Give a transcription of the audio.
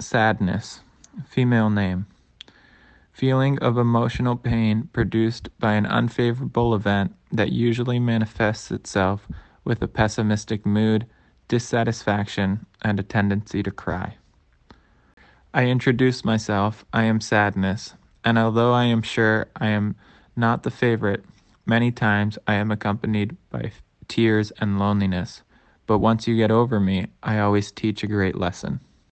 Sadness, female name. Feeling of emotional pain produced by an unfavorable event that usually manifests itself with a pessimistic mood, dissatisfaction, and a tendency to cry. I introduce myself, I am sadness, and although I am sure I am not the favorite, many times I am accompanied by tears and loneliness. But once you get over me, I always teach a great lesson.